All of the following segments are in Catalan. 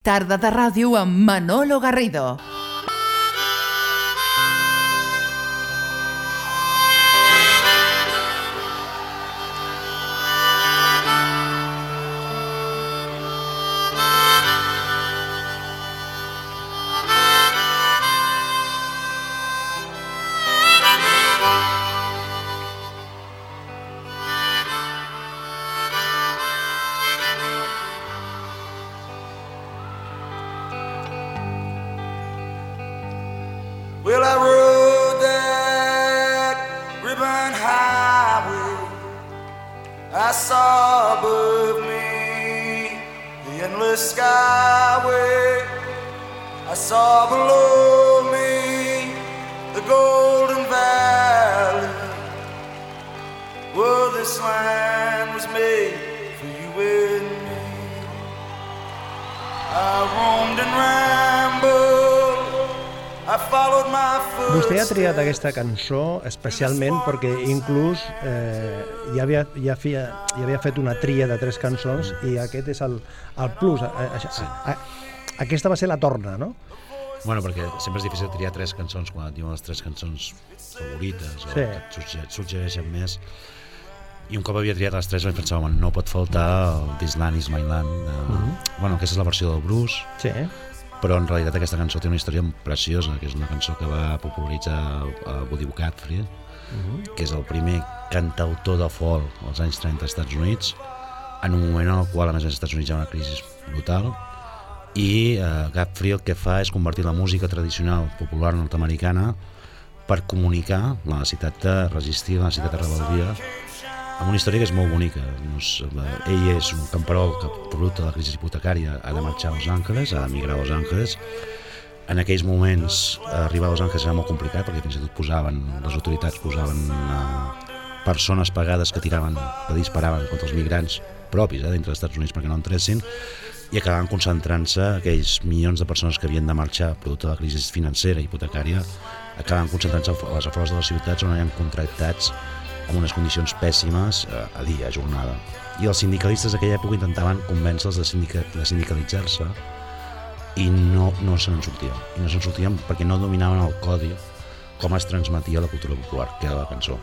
Tarda de ràdio amb Manolo Garrido. Well, I rode that ribbon highway. I saw above me the endless skyway. I saw below me the golden valley. Well, this land was made for you and me. I roamed and rambled. Vostè ha triat aquesta cançó especialment perquè inclús eh, ja, havia, ja, fia, ja havia fet una tria de tres cançons i aquest és el, el plus. A, a, a, a, aquesta va ser la torna, no? Bueno, perquè sempre és difícil triar tres cançons quan et diuen les tres cançons favorites o Sí. que et sugge- et suggereixen més. I un cop havia triat les tres vaig pensar, home, no pot faltar el This Land is My Land. De... Bueno, aquesta és la versió del Bruce, Sí. Però en realitat aquesta cançó té una història preciosa, que és una cançó que va popularitzar a Woody Guthrie, que és el primer cantautor de folk als anys 30 als Estats Units, en un moment en el qual, a més, als Estats Units hi ha una crisi brutal, i eh, Guthrie el que fa és convertir la música tradicional popular nord-americana per comunicar la necessitat de resistir, la necessitat de rebel·lia, amb una història que és molt bonica. Doncs, ell és un camperol que, producte de la crisi hipotecària, ha de marxar a Los Angeles, ha d'emigrar a Los Angeles. En aquells moments, arribar a Los Angeles era molt complicat, perquè fins i tot posaven, les autoritats posaven eh, persones pagades que tiraven, que disparaven contra els migrants propis eh, dintre dels Estats Units perquè no entressin, i acabaven concentrant-se aquells milions de persones que havien de marxar producte de la crisi financera i hipotecària acabaven concentrant-se a les afores de les ciutats on eren contractats amb unes condicions pèssimes eh, a dia, a jornada. I els sindicalistes d'aquella època intentaven convèncer-los de, sindica, de sindicalitzar-se i no, no se n'en sortien. I no se'n sortien perquè no dominaven el codi com es transmetia la cultura popular, que era la cançó.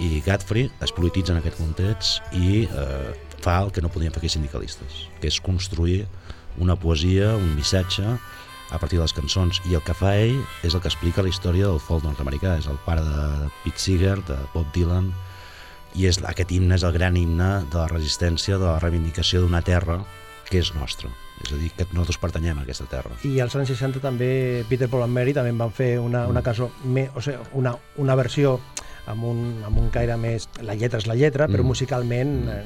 I Godfrey es polititza en aquest context i eh, fa el que no podien fer aquells sindicalistes, que és construir una poesia, un missatge a partir de les cançons. I el que fa ell és el que explica la història del folk nord-americà. És el pare de Pete Seeger, de Bob Dylan, i és, aquest himne és el gran himne de la resistència, de la reivindicació d'una terra que és nostra. És a dir, que nosaltres pertanyem a aquesta terra. I als anys 60 també Peter Paul and Mary també van fer una, una cançó, me, o sigui, una, una versió amb un, amb un caire més... La lletra és la lletra, però Mm. musicalment eh,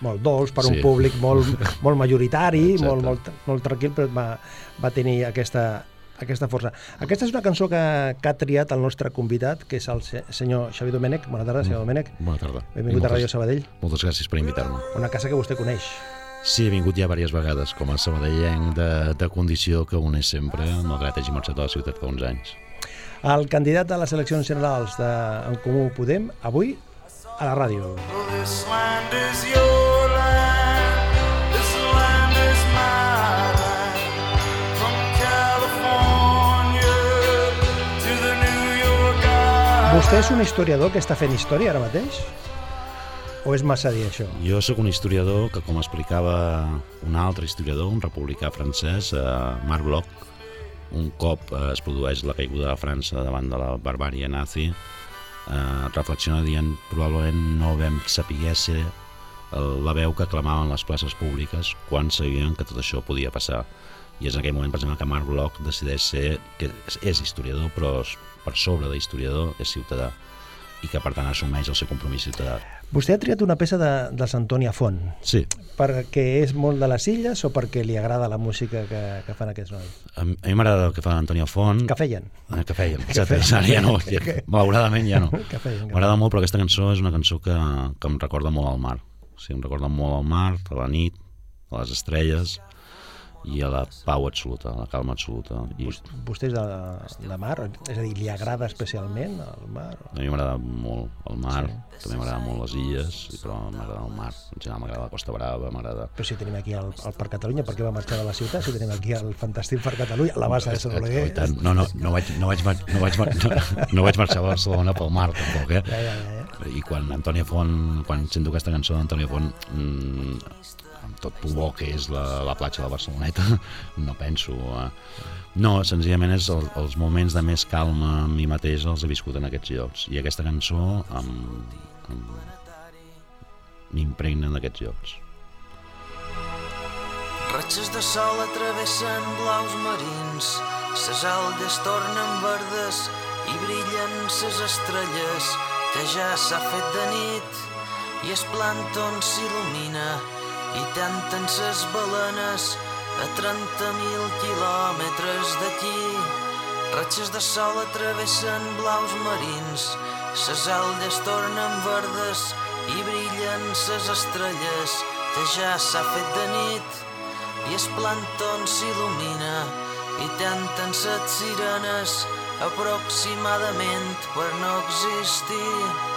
molt dolç, per un Sí. públic molt, molt majoritari, Exacte. molt, molt, molt tranquil, però va, va tenir aquesta, aquesta força. Aquesta és una cançó que, que ha triat el nostre convidat, que és el se- senyor Xavi Domènech. Bona tarda, senyor Domènech. Bona tarda. Benvingut I a Ràdio moltes, Sabadell, moltes gràcies per invitar-me. una casa que vostè coneix. Sí, he vingut ja diverses vegades com a sabadellenc de, de condició que un és sempre, malgrat hagi marxat a la ciutat fa uns anys. El candidat a les eleccions generals de En Comú Podem, avui, a la ràdio. This land is your land. This land is my land. From California to the New York Island. Vostè és un historiador que està fent història ara mateix? O és massa dir això? Jo sóc un historiador que, com explicava un altre historiador, un republicà francès, eh, Marc Bloch, un cop es produeix la caiguda de França davant de la barbària nazi, eh, reflexiona dient probablement no vam saber ser la veu que clamaven les places públiques quan sabien que tot això podia passar. I és en aquell moment, per exemple, que Marc Bloch decideix ser, que és- historiador, però per sobre d'historiador és ciutadà i que per tant assumeix el seu compromís ciutadà. Vostè ha triat una peça de, de Santònia Font Sí, perquè és molt de les illes o perquè li agrada la música que, que fan aquests nois? A mi m'agrada el que fa Antonio Font. Que feien? Eh, que feien, exacte. Ara ja no, ja, malauradament ja no. Que feien? M'agrada molt, però aquesta cançó és una cançó que, que em recorda molt al mar. O sigui, em recorda molt al mar, a la nit, a les estrelles, i a la pau absoluta, a la calma absoluta. I Vostè és de, de mar? És a dir, li agrada especialment el mar? a mi m'agrada molt el mar, també m'agrada molt les illes, però m'agrada el mar. En general m'agrada la Costa Brava, m'agrada... Però si tenim aquí el, el Parc Catalunya, per què va marxar de la ciutat? Si tenim aquí el fantàstic Parc Catalunya, la bassa de Sant Oleguer... No, no, no vaig, no vaig, no vaig, no, no vaig marxar a Barcelona pel mar, tampoc, eh? Ja, ja, ja. I quan Antònia Font, quan sento aquesta cançó d'Antònia Font, mmm, amb tot el bo que és la, la platja de Barceloneta, no penso... Eh, no, senzillament és el, els moments de més calma amb mi mateix els he viscut en aquests llocs. I aquesta cançó m'impregna d'aquests llocs. Ratxes de sol atravessen blaus marins, ses algues tornen verdes i brillen ses estrelles, que ja s'ha fet de nit i es plàncton s'il·lumina i tanten ses balenes a 30.000 quilòmetres d'aquí. Ratxes de sol atravessen blaus marins, ses algues tornen verdes i brillen ses estrelles, que ja s'ha fet de nit i es plàncton s'il·lumina i tanten set sirenes aproximadament per no existir.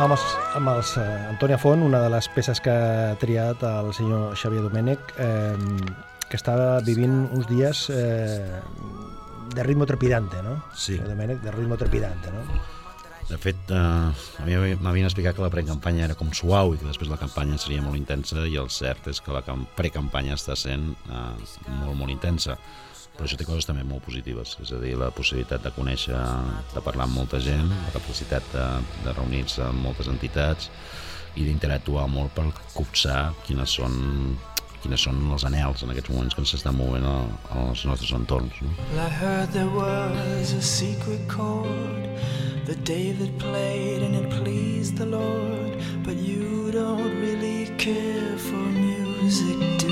Amb els, amb els eh, Antònia Font, una de les peces que ha triat el senyor Xavier Domènech, eh, que estava vivint uns dies eh, de ritmo trepidante, no? Sí. Xavier Domènech, de ritmo trepidante, no? De fet, eh, a mi m'havien explicat que la precampanya era com suau i que després la campanya seria molt intensa i el cert és que la cam- precampanya està sent eh, molt, molt intensa. Però això té coses també molt positives, és a dir, la possibilitat de conèixer, de parlar amb molta gent, la capacitat de, de reunir-se amb moltes entitats i d'interactuar molt per copsar quines són quines són els anels en aquests moments que s'estan movent a, als nostres entorns. No? Well, I heard there was a secret chord that David played and it pleased the Lord. But you don't really care for music, do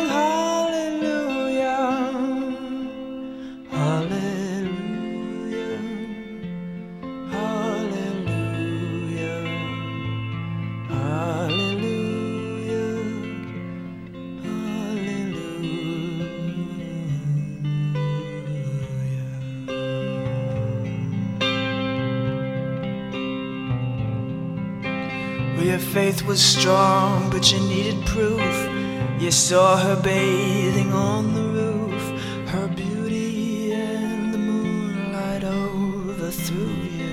Well, your faith was strong, but you needed proof. You saw her bathing on the roof, her beauty and the moonlight overthrew you.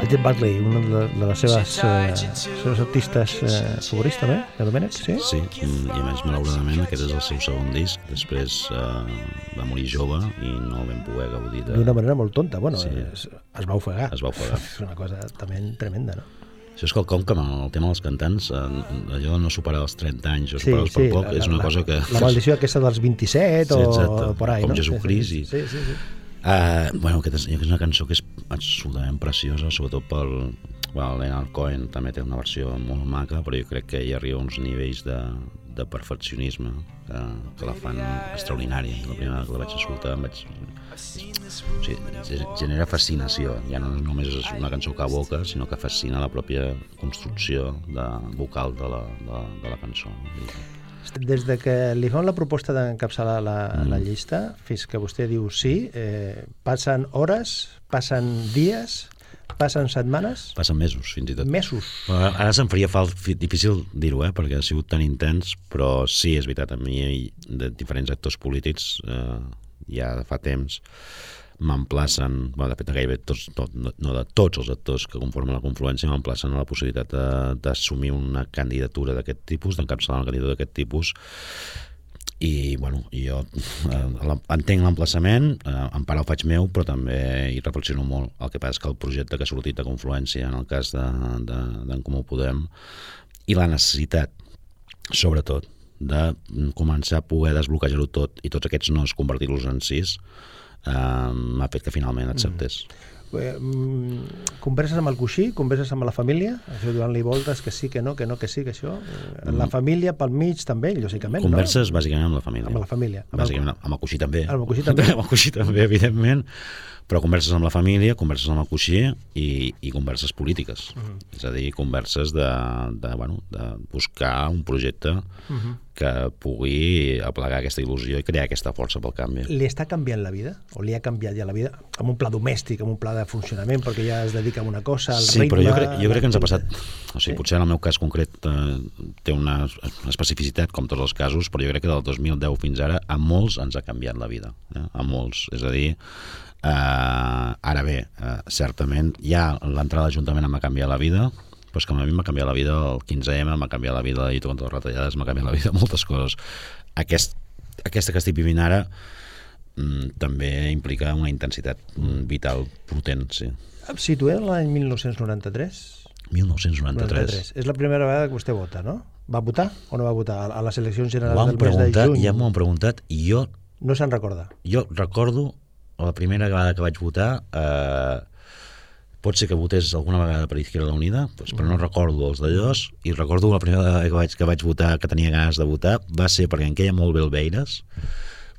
El Jet Buckley, una de, de les seves, eh, seves artistes eh, favorits també, de Domènech, sí? Sí, i a més, malauradament, aquest és el seu segon disc. Després eh, va morir jove i no vam poder gaudir de... D'una manera molt tonta, bueno, Sí. es, es va ofegar. Es va ofegar. És una cosa també tremenda, no? Això és quelcom que amb el tema dels cantants, eh, allò de no superar els 30 anys o superar-los per poc, és una la, cosa que... La maldició aquesta dels 27 Sí, o exacte, por ahí, com no? Jesucrist Sí, i- sí, sí, sí. Uh, bueno, aquesta és una cançó que és absolutament preciosa, sobretot pel... Bueno, Leonard Cohen també té una versió molt maca, però jo crec que hi arriba a uns nivells de, de perfeccionisme que, que la fan extraordinària. La primera vegada que la vaig escoltar em vaig... O sigui, ge- genera fascinació. Ja no només és una cançó que evoca, sinó que fascina la pròpia construcció de, vocal de la, de, de la cançó. Des de que li fan la proposta d'encapçalar la, Mm. la llista fins que vostè diu sí, eh, passen hores, passen dies, passen setmanes, passen mesos, fins i tot. mesos. Però Ara se'm faria fal, difícil dir-ho, eh, perquè ha sigut tan intens, però sí, és veritat, a mi i de diferents actors polítics eh, ja de fa temps m'emplacen, bueno, de fet gairebé tots, tot, no, no de tots els actors que conformen la confluència m'emplacen a la possibilitat de- d'assumir una candidatura d'aquest tipus, d'encapçalar una candidatura d'aquest tipus i bueno, jo eh, entenc l'emplaçament, eh, en part el faig meu, però també hi reflexiono molt. El que passa és que el projecte que ha sortit de Confluència, en el cas d'en de, de, Comú Podem, i la necessitat, sobretot, de començar a poder desbloquejar-ho tot i tots aquests nos convertir-los en sis, eh, m'ha fet que finalment acceptés. Eh, mm, converses amb el coixí, converses amb la família, això donant-li voltes, que sí, que no, que no, que sí, que això. Eh, La família pel mig també, lògicament, Mm. Converses bàsicament amb la família. Amb la família. Amb el- Bàsicament amb el coixí també. Amb el coixí també. amb el coixí també, evidentment. Però converses amb la família, converses amb el coixí i, i converses polítiques. Mhm. És a dir, converses de, de, bueno, de buscar un projecte Mhm. que pugui aplegar aquesta il·lusió i crear aquesta força pel canvi. no? Li està canviant la vida? O li ha canviat ja la vida? Amb un pla domèstic, amb un pla de funcionament, perquè ja es dedica a una cosa, al Sí, ritme... però jo crec, jo crec que ens ha passat... O sigui, Sí? potser en el meu cas concret eh, té una especificitat, com tots els casos, però jo crec que del 2010 fins ara a molts ens ha canviat la vida. Eh? A molts. És a dir, eh, ara bé, eh, certament, ja l'entrada a l'Ajuntament em va canviar la vida, però és que a mi m'ha canviat la vida el 15M, m'ha canviat la vida la lluita contra les retallades, m'ha canviat la vida moltes coses. Aquest, aquesta que estic vivint ara també implica una intensitat mm, vital potent, sí. Em situem l'any 1993? 1993. És la primera vegada que vostè vota, no? Va votar o no va votar a- les eleccions generals del mes de juny? ja m'ho han preguntat, i jo, No se'n recorda. jo recordo la primera vegada que vaig votar, eh, pot ser que votés alguna vegada per Izquierda Unida, doncs, però no recordo els d'allòs, i recordo la primera vegada que vaig, que vaig votar, que tenia ganes de votar, va ser perquè em queia molt bé el Beires,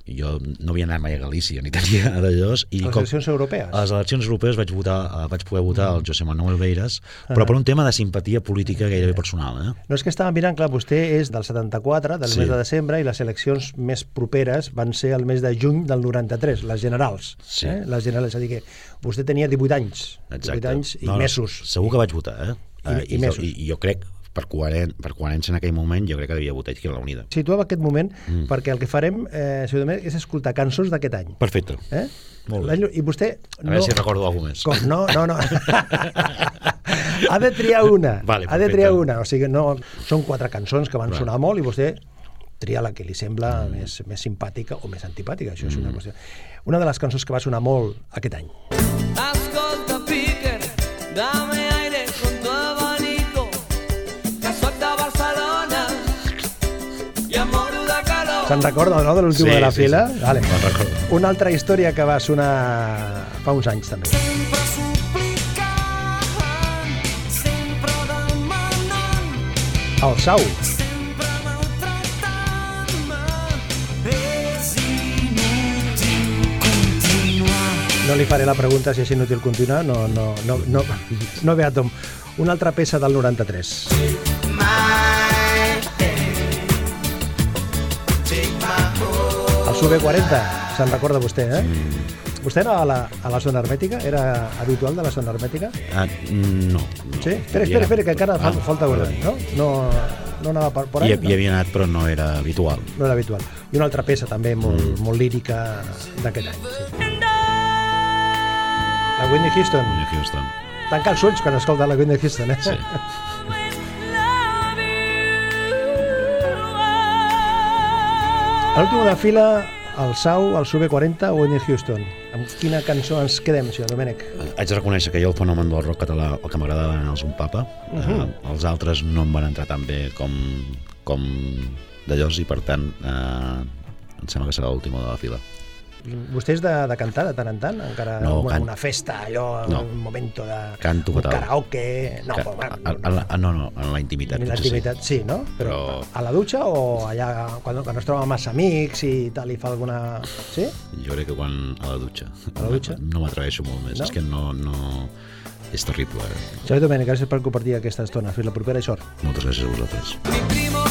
jo no havia anat mai a Galícia, ni tenia d'allòs, i les eleccions europees? a les eleccions europees vaig, votar, eh, vaig poder votar el José Manuel Beires, però per un tema de simpatia política gairebé personal, eh? No és que estava mirant, clar, vostè és del 74, del Sí. mes de desembre, i les eleccions més properes van ser el mes de juny del 93, les generals. Sí. Eh? Les generals, és a dir que vostè tenia 18 anys. Exacte. 18 anys i No, mesos. Segur que vaig votar, eh? I- Eh, i mesos. I, I jo crec, per, coheren, per coherència en aquell moment, jo crec que devia votar Izquierda Unida. Situava aquest moment mm. perquè el que farem, eh, Domènech, és escoltar cançons d'aquest any. Perfecte. Eh? Molt bé. L'any- I vostè... A veure si recordo alguna més. Com, no, no, no. ha de triar una. Vale, ha de triar una. O sigui, no, són quatre cançons que van Vale. sonar molt i vostè tria la que li sembla mm. més, més simpàtica o més antipàtica. Això és Mm. una qüestió. Una de les cançons que va sonar molt aquest any. Ascolta Se'n recorda, no, de l'última Sí, de la sí, fila? sí. Vale. Me'n recordo. Una altra història que va sonar fa uns anys, també. El Sau. No li faré la pregunta si és inútil continuar, no, no, no, no, no ve a tom. Una altra peça del 93. El Sube 40, se'n recorda vostè, eh? Vostè era a la, a la zona hermètica? Era habitual de la zona hermètica? Ah, no. no. Sí? Espera, espera, espera, que encara Ah, falta perdó. No? No, no anava per, per Hi, ahí? hi havia anat, però no era habitual. No? no era habitual. I una altra peça també molt, mm. molt lírica d'aquest any. Sí. La Whitney Houston. Whitney Houston. Tanca els ulls quan escolta la Whitney Houston, eh? Sí. A l'últim de fila, el Sau, el Sube 40 o Whitney Houston. Amb quina cançó ens quedem, senyor Domènec? Haig de reconèixer que jo el fenomen del rock català el que m'agradava eren els Un Papa. Uh Mhm. -huh. eh, els altres no em van entrar tan bé com, com d'allòs i per tant eh, em sembla que serà l'última de la fila. Vostè és de, de cantar de tant en tant? Encara No, una, can- una festa, allò, No. un moment de... Canto un fatal. karaoke... No, Que- però, a, bueno, a, la- a, no, no, en la intimitat. en la intimitat sí, no? Però, Però- a la dutxa o allà quan, quan es troba amb els amics i tal i fa alguna... Sí? Sí. Jo crec que quan a la dutxa. A la dutxa? No m'atreveixo molt més. No? És que no, no... És terrible. Eh? Xavi Domènec, gràcies per compartir aquesta estona. Fins la propera i sort. Moltes gràcies a vosaltres. Mi primo